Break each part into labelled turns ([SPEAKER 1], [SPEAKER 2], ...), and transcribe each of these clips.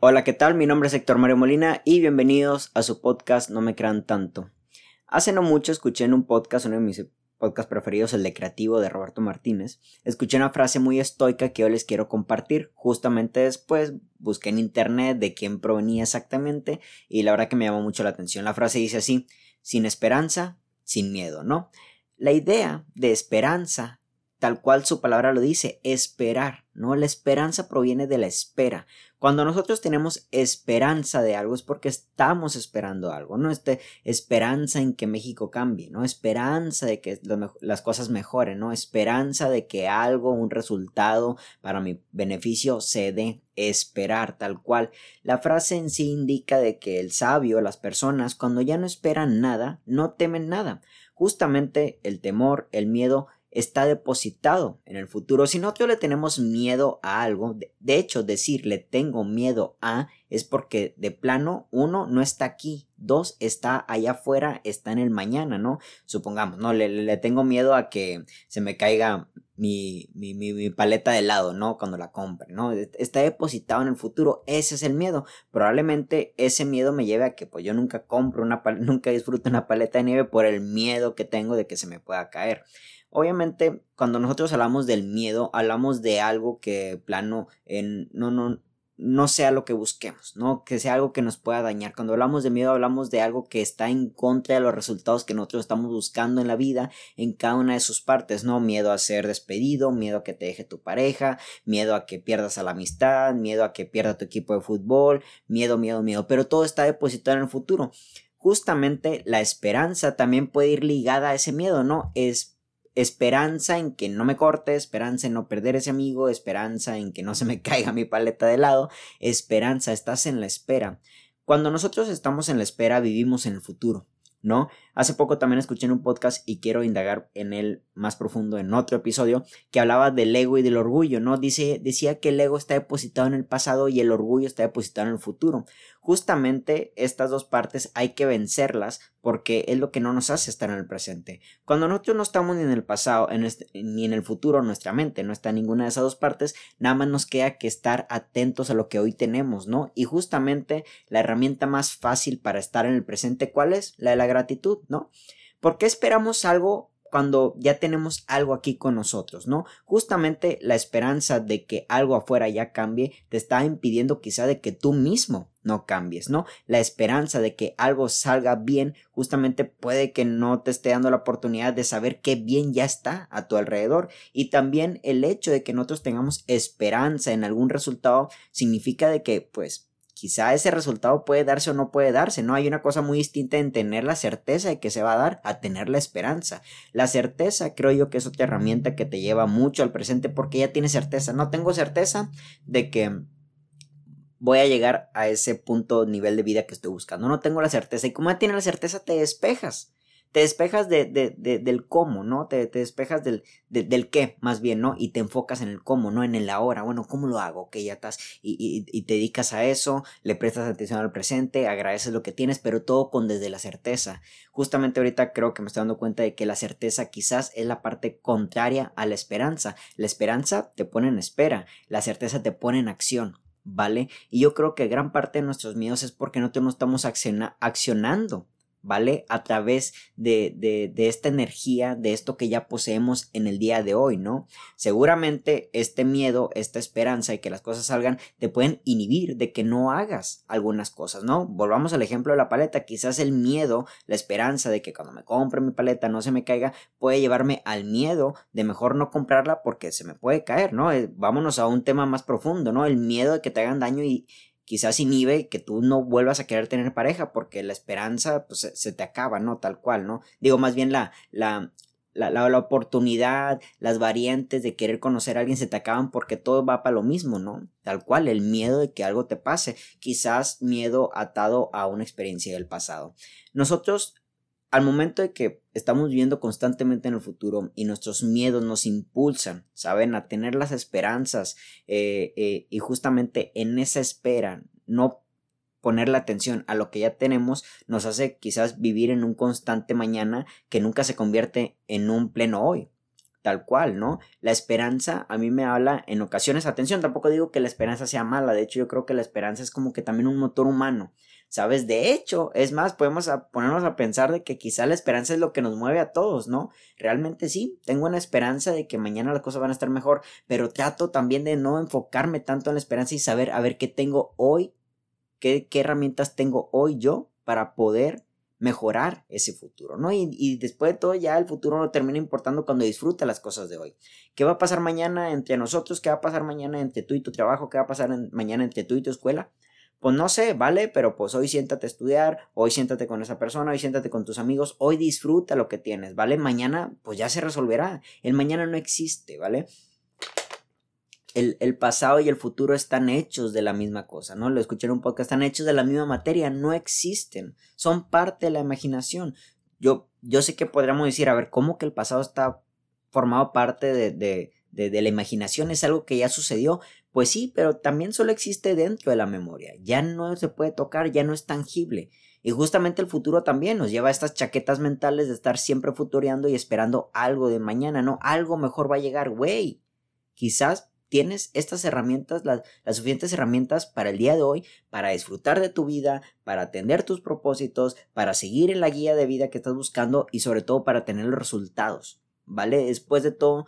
[SPEAKER 1] Hola, ¿qué tal? Mi nombre es Héctor Mario Molina y bienvenidos a su podcast No me crean tanto. Hace no mucho escuché en un podcast, uno de mis podcasts preferidos, el de Creativo de Roberto Martínez, escuché una frase muy estoica que hoy les quiero compartir. Justamente después busqué en internet de quién provenía exactamente y la verdad que me llamó mucho la atención. La frase dice así, sin esperanza, sin miedo, ¿no? La idea de esperanza tal cual su palabra lo dice, esperar, ¿no? La esperanza proviene de la espera. Cuando nosotros tenemos esperanza de algo es porque estamos esperando algo, ¿no? Este, esperanza en que México cambie, ¿no? Esperanza de que las cosas mejoren, ¿no? Esperanza de que algo, un resultado para mi beneficio se dé. Esperar, tal cual. La frase en sí indica de que el sabio, las personas, cuando ya no esperan nada, no temen nada. Justamente el temor, el miedo, está depositado en el futuro. Si nosotros le tenemos miedo a algo, de, hecho decir le tengo miedo a es porque de plano uno no está aquí, dos está allá afuera, está en el mañana, ¿no? Supongamos, no, le, tengo miedo a que se me caiga mi, mi, paleta de helado, ¿no? Cuando la compre, ¿no? Está depositado en el futuro, ese es el miedo. Probablemente ese miedo me lleve a que pues yo nunca compro una, nunca disfruto una paleta de nieve por el miedo que tengo de que se me pueda caer. Obviamente, cuando nosotros hablamos del miedo, hablamos de algo que plano en, no, no, no sea lo que busquemos, ¿no? Que sea algo que nos pueda dañar. Cuando hablamos de miedo, hablamos de algo que está en contra de los resultados que nosotros estamos buscando en la vida, en cada una de sus partes, ¿no? Miedo a ser despedido, miedo a que te deje tu pareja, miedo a que pierdas a la amistad, miedo a que pierda tu equipo de fútbol, miedo, miedo, miedo. Pero todo está depositado en el futuro. Justamente la esperanza también puede ir ligada a ese miedo, ¿no? Es esperanza en que no me corte, esperanza en no perder ese amigo, esperanza en que no se me caiga mi paleta de helado, esperanza, estás en la espera. Cuando nosotros estamos en la espera, vivimos en el futuro, ¿no? Hace poco también escuché en un podcast y quiero indagar en él más profundo en otro episodio que hablaba del ego y del orgullo, ¿no? Dice, decía que el ego está depositado en el pasado y el orgullo está depositado en el futuro. Justamente estas dos partes hay que vencerlas porque es lo que no nos hace estar en el presente. Cuando nosotros no estamos ni en el pasado ni en el futuro, nuestra mente no está en ninguna de esas dos partes, nada más nos queda que estar atentos a lo que hoy tenemos, ¿no? Y justamente la herramienta más fácil para estar en el presente, ¿cuál es? La de la gratitud, ¿no? ¿Por qué esperamos algo cuando ya tenemos algo aquí con nosotros, ¿no? Justamente la esperanza de que algo afuera ya cambie te está impidiendo quizá de que tú mismo no cambies, ¿no? La esperanza de que algo salga bien justamente puede que no te esté dando la oportunidad de saber qué bien ya está a tu alrededor y también el hecho de que nosotros tengamos esperanza en algún resultado significa de que pues quizá ese resultado puede darse o no puede darse, ¿no? Hay una cosa muy distinta en tener la certeza de que se va a dar a tener la esperanza. La certeza creo yo que es otra herramienta que te lleva mucho al presente porque ya tienes certeza. No tengo certeza de que voy a llegar a ese punto nivel de vida que estoy buscando. No tengo la certeza y como ya tienes la certeza te despejas te despejas de, de, de, del cómo, ¿no? Te, te despejas del, del qué, más bien, ¿no? Y te enfocas en el cómo, ¿no? En el ahora. Bueno, ¿cómo lo hago? Que ya estás y, y, te dedicas a eso, le prestas atención al presente, agradeces lo que tienes, pero todo con desde la certeza. Justamente ahorita creo que me estoy dando cuenta de que la certeza quizás es la parte contraria a la esperanza. La esperanza te pone en espera, la certeza te pone en acción. ¿Vale? Y yo creo que gran parte de nuestros miedos es porque no, no estamos accionando ¿vale? A través de, de, de, esta energía, de esto que ya poseemos en el día de hoy, ¿no? Seguramente este miedo, esta esperanza de que las cosas salgan, te pueden inhibir de que no hagas algunas cosas, ¿no? Volvamos al ejemplo de la paleta, quizás el miedo, la esperanza de que cuando me compre mi paleta no se me caiga, puede llevarme al miedo de mejor no comprarla porque se me puede caer, ¿no? Eh, vámonos a un tema más profundo, ¿no? El miedo de que te hagan daño y, quizás inhibe que tú no vuelvas a querer tener pareja porque la esperanza pues, se, te acaba, ¿no? Tal cual, ¿no? Digo, más bien la, la, la, la, oportunidad, las variantes de querer conocer a alguien se te acaban porque todo va para lo mismo, ¿no? Tal cual, el miedo de que algo te pase, quizás miedo atado a una experiencia del pasado. Nosotros al momento de que estamos viviendo constantemente en el futuro y nuestros miedos nos impulsan, ¿saben? A tener las esperanzas eh, eh, y justamente en esa espera no poner la atención a lo que ya tenemos nos hace quizás vivir en un constante mañana que nunca se convierte en un pleno hoy. tal cual, ¿no? La esperanza a mí me habla en ocasiones, atención, tampoco digo que la esperanza sea mala, de hecho yo creo que la esperanza es como que también un motor humano, ¿sabes? De hecho, es más, podemos ponernos a pensar de que quizá la esperanza es lo que nos mueve a todos, ¿no? Realmente sí, tengo una esperanza de que mañana las cosas van a estar mejor, pero trato también de no enfocarme tanto en la esperanza y saber a ver qué tengo hoy, qué, qué herramientas tengo hoy yo para poder mejorar ese futuro, ¿no? Y, después de todo ya el futuro no termina importando cuando disfruta las cosas de hoy. ¿Qué va a pasar mañana entre nosotros? ¿Qué va a pasar mañana entre tú y tu trabajo? ¿Qué va a pasar mañana entre tú y tu escuela? Pues no sé, ¿vale? Pero pues hoy siéntate a estudiar, hoy siéntate con esa persona, hoy siéntate con tus amigos, hoy disfruta lo que tienes, ¿vale? Mañana pues ya se resolverá. El mañana no existe, ¿vale? el, pasado y el futuro están hechos de la misma cosa, ¿no? Lo escuché en un podcast, están hechos de la misma materia, no existen, son parte de la imaginación. Yo, yo sé que podríamos decir, a ver, ¿cómo que el pasado está formado parte de, de, de, la imaginación? ¿Es algo que ya sucedió? Pues sí, pero también solo existe dentro de la memoria, ya no se puede tocar, ya no es tangible. Y justamente el futuro también nos lleva a estas chaquetas mentales de estar siempre futureando y esperando algo de mañana, ¿no? Algo mejor va a llegar, güey. Quizás tienes estas herramientas, las, suficientes herramientas para el día de hoy, para disfrutar de tu vida, para atender tus propósitos, para seguir en la guía de vida que estás buscando y sobre todo para tener los resultados, ¿vale? Después de todo,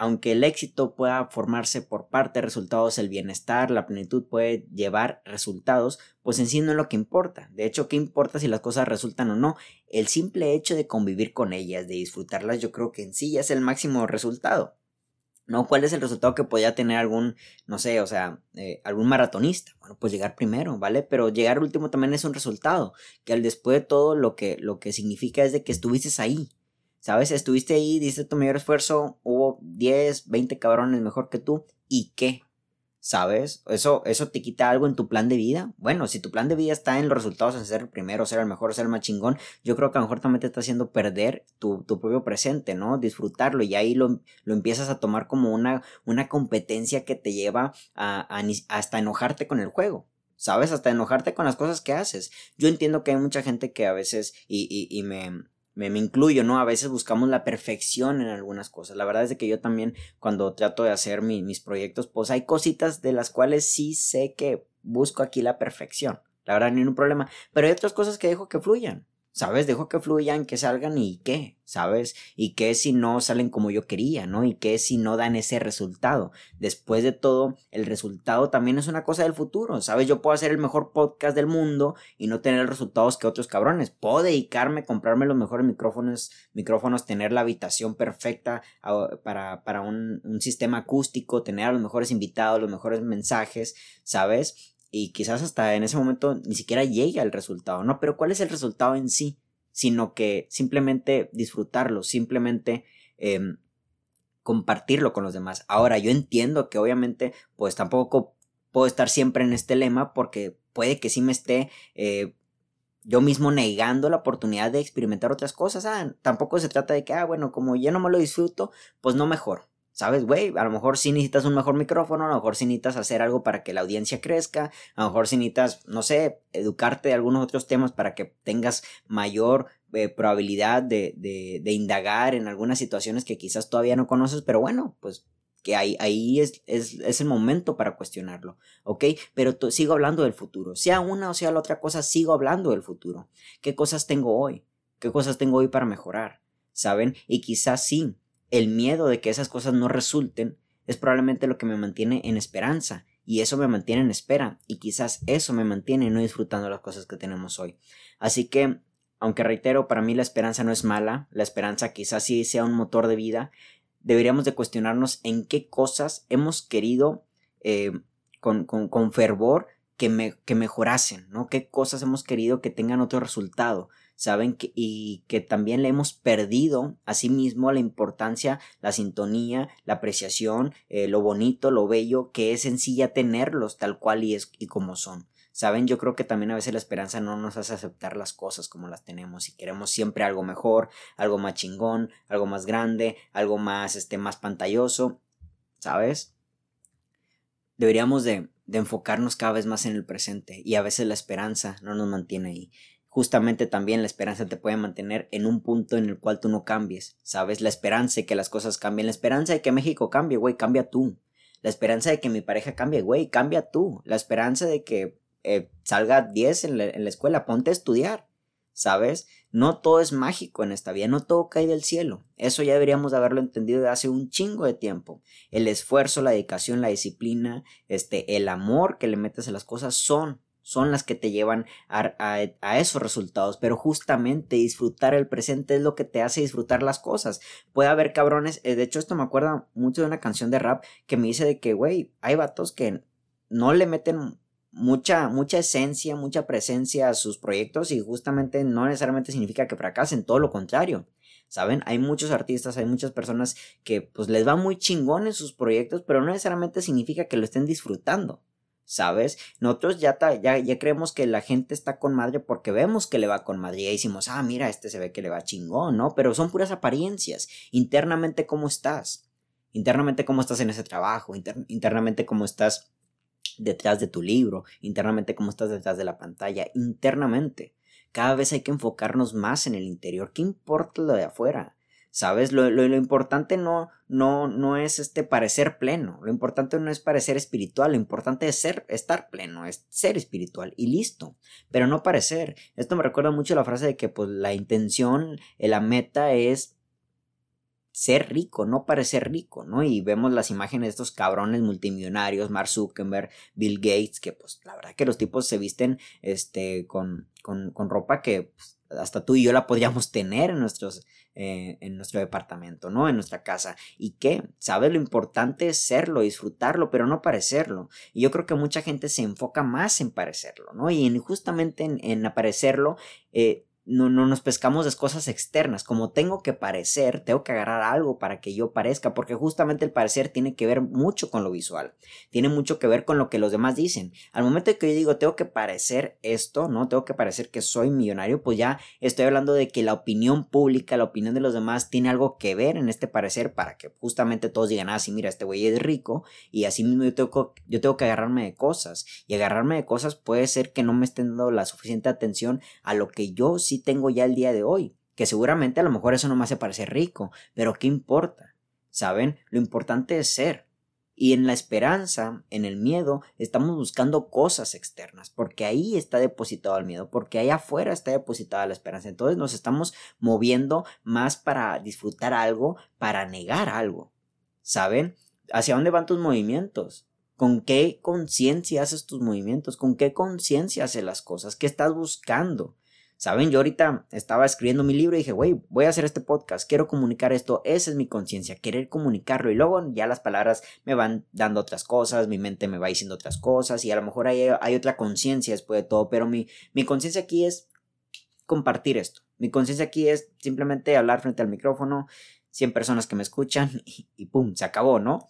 [SPEAKER 1] aunque el éxito pueda formarse por parte de resultados, el bienestar, la plenitud puede llevar resultados, pues en sí no es lo que importa. De hecho, ¿qué importa si las cosas resultan o no? El simple hecho de convivir con ellas, de disfrutarlas, yo creo que en sí ya es el máximo resultado. ¿no? ¿Cuál es el resultado que podía tener algún, no sé, o sea, eh, algún maratonista? Bueno, pues llegar primero, ¿vale? Pero llegar último también es un resultado, que al después de todo lo que, lo que significa es de que estuviste ahí, ¿sabes? Estuviste ahí, diste tu mayor esfuerzo, hubo 10, 20 cabrones mejor que tú, ¿y qué? ¿Sabes? Eso, eso te quita algo en tu plan de vida. Bueno, si tu plan de vida está en los resultados, en ser el primero, ser el mejor, ser el más chingón, yo creo que a lo mejor también te está haciendo perder tu, tu propio presente, ¿no? Disfrutarlo y ahí lo, lo, empiezas a tomar como una, una competencia que te lleva a, a, hasta enojarte con el juego. ¿Sabes? Hasta enojarte con las cosas que haces. Yo entiendo que hay mucha gente que a veces, y, y, y me, me, incluyo, ¿no? A veces buscamos la perfección en algunas cosas. La verdad es que yo también cuando trato de hacer mis proyectos, pues hay cositas de las cuales sí sé que busco aquí la perfección. La verdad, ni un problema. Pero hay otras cosas que dejo que fluyan. ¿Sabes? Dejo que fluyan, que salgan y qué, ¿sabes? Y qué si no salen como yo quería, ¿no? Y qué si no dan ese resultado. Después de todo, el resultado también es una cosa del futuro, ¿sabes? Yo puedo hacer el mejor podcast del mundo y no tener resultados que otros cabrones. Puedo dedicarme comprarme los mejores micrófonos, micrófonos, tener la habitación perfecta ah, para, para un, un sistema acústico, tener a los mejores invitados, los mejores mensajes, ¿sabes? Y quizás hasta en ese momento ni siquiera llegue al resultado, ¿no? Pero ¿cuál es el resultado en sí? Sino que simplemente disfrutarlo, simplemente em, compartirlo con los demás. Ahora, yo entiendo que obviamente pues tampoco puedo estar siempre en este lema porque puede que sí me esté eh, yo mismo negando la oportunidad de experimentar otras cosas. Ah, tampoco se trata de que, ah, bueno, como ya no me lo disfruto, pues no mejor. ¿Sabes, güey? A lo mejor sí necesitas un mejor micrófono, a lo mejor sí necesitas hacer algo para que la audiencia crezca, a lo mejor sí necesitas, no sé, educarte de algunos otros temas para que tengas mayor eh, probabilidad de, de, de, indagar en algunas situaciones que quizás todavía no conoces, pero bueno, pues que ahí, ahí es, es, es, el momento para cuestionarlo, ¿ok? Pero sigo hablando del futuro, sea una o sea la otra cosa, sigo hablando del futuro. ¿Qué cosas tengo hoy? ¿Qué cosas tengo hoy para mejorar? ¿Saben? Y quizás sí, el miedo de que esas cosas no resulten es probablemente lo que me mantiene en esperanza y eso me mantiene en espera y quizás eso me mantiene no disfrutando las cosas que tenemos hoy. Así que, aunque reitero, para mí la esperanza no es mala, la esperanza quizás sí sea un motor de vida, deberíamos de cuestionarnos en qué cosas hemos querido eh, con, con, con, fervor que, me, que mejorasen, ¿no? ¿Qué cosas hemos querido que tengan otro resultado? Saben que, y que también le hemos perdido asimismo la importancia, la sintonía, la apreciación, eh, lo bonito, lo bello que es ya tenerlos tal cual y, es, y como son. Saben, yo creo que también a veces la esperanza no nos hace aceptar las cosas como las tenemos y queremos siempre algo mejor, algo más chingón, algo más grande, algo más, este, más pantalloso, ¿sabes? Deberíamos de, de enfocarnos cada vez más en el presente y a veces la esperanza no nos mantiene ahí justamente también la esperanza te puede mantener en un punto en el cual tú no cambies, ¿sabes? La esperanza de que las cosas cambien, la esperanza de que México cambie, güey, cambia tú. La esperanza de que mi pareja cambie, güey, cambia tú. La esperanza de que eh, salga 10 en la, escuela, ponte a estudiar, ¿sabes? No todo es mágico en esta vida, no todo cae del cielo. Eso ya deberíamos de haberlo entendido hace un chingo de tiempo. El esfuerzo, la dedicación, la disciplina, este, el amor que le metes a las cosas son son las que te llevan a, esos resultados, pero justamente disfrutar el presente es lo que te hace disfrutar las cosas. Puede haber cabrones, eh, de hecho esto me acuerda mucho de una canción de rap que me dice de que, güey, hay vatos que no le meten mucha, mucha esencia, mucha presencia a sus proyectos y justamente no necesariamente significa que fracasen, todo lo contrario. ¿Saben? Hay muchos artistas, hay muchas personas que pues les va muy chingón en sus proyectos, pero no necesariamente significa que lo estén disfrutando. ¿Sabes? Nosotros ya, ya, ya creemos que la gente está con madre porque vemos que le va con madre y decimos, ah, mira, este se ve que le va chingón, ¿no? Pero son puras apariencias. Internamente, ¿cómo estás? Internamente, ¿cómo estás en ese trabajo? internamente, ¿cómo estás detrás de tu libro? Internamente, ¿cómo estás detrás de la pantalla? Internamente. Cada vez hay que enfocarnos más en el interior. ¿Qué importa lo de afuera? ¿Sabes? Lo, lo, lo, importante no, no, no es este parecer pleno. Lo importante no es parecer espiritual. Lo importante es ser, estar pleno, es ser espiritual y listo. Pero no parecer. Esto me recuerda mucho la frase de que pues la intención, la meta es ser rico, no parecer rico, ¿no? Y vemos las imágenes de estos cabrones multimillonarios, Mark Zuckerberg, Bill Gates, que pues la verdad que los tipos se visten este, con, con, con ropa que pues, hasta tú y yo la podríamos tener en nuestros eh, en nuestro departamento, ¿no? En nuestra casa. ¿Y qué? ¿Sabes? Lo importante es serlo, disfrutarlo, pero no parecerlo. Y yo creo que mucha gente se enfoca más en parecerlo, ¿no? Y justamente en, en aparecerlo, eh, no, no nos pescamos de cosas externas. Como tengo que parecer, tengo que agarrar algo para que yo parezca, porque justamente el parecer tiene que ver mucho con lo visual. Tiene mucho que ver con lo que los demás dicen. Al momento de que yo digo, tengo que parecer esto, ¿no? Tengo que parecer que soy millonario, pues ya estoy hablando de que la opinión pública, la opinión de los demás tiene algo que ver en este parecer para que justamente todos digan, ah, sí, mira, este güey es rico y así mismo yo tengo, yo tengo que agarrarme de cosas. Y agarrarme de cosas puede ser que no me estén dando la suficiente atención a lo que yo sí tengo ya el día de hoy, que seguramente a lo mejor eso no me hace parecer rico, pero ¿qué importa? ¿Saben? Lo importante es ser. Y en la esperanza, en el miedo, estamos buscando cosas externas, porque ahí está depositado el miedo, porque ahí afuera está depositada la esperanza. Entonces nos estamos moviendo más para disfrutar algo, para negar algo. ¿Saben? ¿Hacia dónde van tus movimientos? ¿Con qué conciencia haces tus movimientos? ¿Con qué conciencia haces las cosas? ¿Qué estás buscando? Saben, yo ahorita estaba escribiendo mi libro y dije, güey, voy a hacer este podcast, quiero comunicar esto, esa es mi conciencia, querer comunicarlo y luego ya las palabras me van dando otras cosas, mi mente me va diciendo otras cosas y a lo mejor hay, hay otra conciencia después de todo, pero mi, mi conciencia aquí es compartir esto, mi conciencia aquí es simplemente hablar frente al micrófono, 100 personas que me escuchan y, y pum, se acabó, ¿no?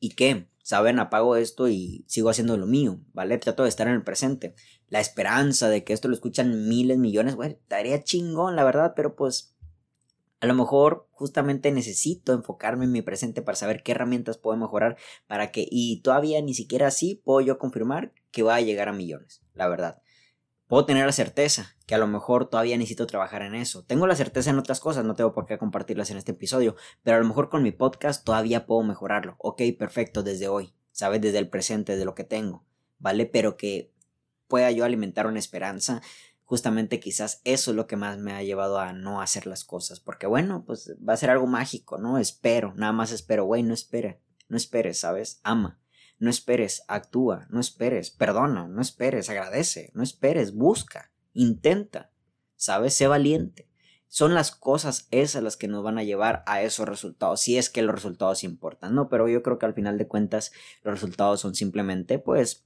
[SPEAKER 1] ¿Y qué? Saben, apago esto y sigo haciendo lo mío, ¿vale? Trato de estar en el presente la esperanza de que esto lo escuchan miles, millones, güey, estaría chingón, la verdad, pero pues a lo mejor justamente necesito enfocarme en mi presente para saber qué herramientas puedo mejorar para que, y todavía ni siquiera así puedo yo confirmar que va a llegar a millones, la verdad. Puedo tener la certeza que a lo mejor todavía necesito trabajar en eso. Tengo la certeza en otras cosas, no tengo por qué compartirlas en este episodio, pero a lo mejor con mi podcast todavía puedo mejorarlo. Ok, perfecto, desde hoy, ¿sabes? Desde el presente, de lo que tengo, ¿vale? Pero que pueda yo alimentar una esperanza, justamente quizás eso es lo que más me ha llevado a no hacer las cosas, porque bueno, pues va a ser algo mágico, ¿no? Espero, nada más espero, güey, no espere, no esperes, ¿sabes? Ama, no esperes, actúa, no esperes, perdona, no esperes, agradece, no esperes, busca, intenta, ¿sabes? Sé valiente. Son las cosas esas las que nos van a llevar a esos resultados, si es que los resultados importan, ¿no? Pero yo creo que al final de cuentas los resultados son simplemente, pues,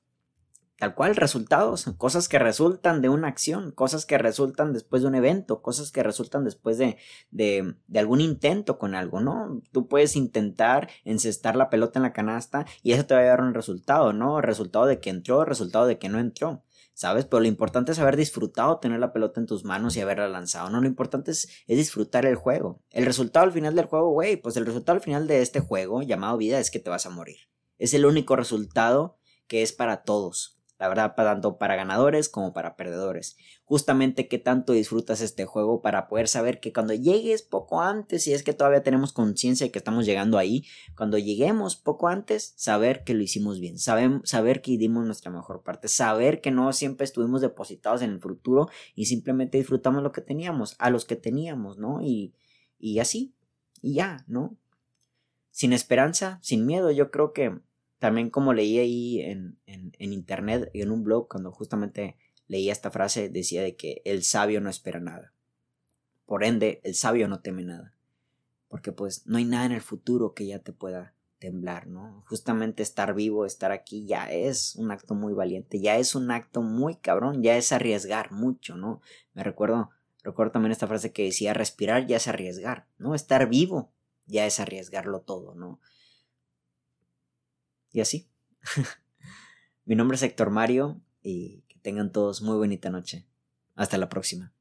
[SPEAKER 1] tal cual resultados, cosas que resultan de una acción, cosas que resultan después de un evento, cosas que resultan después de, de, algún intento con algo, ¿no? Tú puedes intentar encestar la pelota en la canasta y eso te va a dar un resultado, ¿no? resultado de que entró, resultado de que no entró. ¿Sabes? Pero lo importante es haber disfrutado tener la pelota en tus manos y haberla lanzado, ¿no? Lo importante es, es disfrutar el juego. El resultado al final del juego, güey, pues el resultado al final de este juego llamado vida es que te vas a morir. Es el único resultado que es para todos la verdad, tanto para ganadores como para perdedores. Justamente qué tanto disfrutas este juego para poder saber que cuando llegues poco antes, si es que todavía tenemos conciencia de que estamos llegando ahí, cuando lleguemos poco antes, saber que lo hicimos bien, saber, saber que dimos nuestra mejor parte, saber que no siempre estuvimos depositados en el futuro y simplemente disfrutamos lo que teníamos, a los que teníamos, ¿no? Y, y así, y ya, ¿no? Sin esperanza, sin miedo, yo creo que también como leí ahí en, en, en internet en un blog, cuando justamente leía esta frase, decía de que el sabio no espera nada. Por ende, el sabio no teme nada. Porque pues no hay nada en el futuro que ya te pueda temblar, ¿no? Justamente estar vivo, estar aquí ya es un acto muy valiente, ya es un acto muy cabrón, ya es arriesgar mucho, ¿no? Me recuerdo, recuerdo también esta frase que decía respirar ya es arriesgar, ¿no? Estar vivo ya es arriesgarlo todo, ¿no? Y así. Mi nombre es Héctor Mario y que tengan todos muy bonita noche. Hasta la próxima.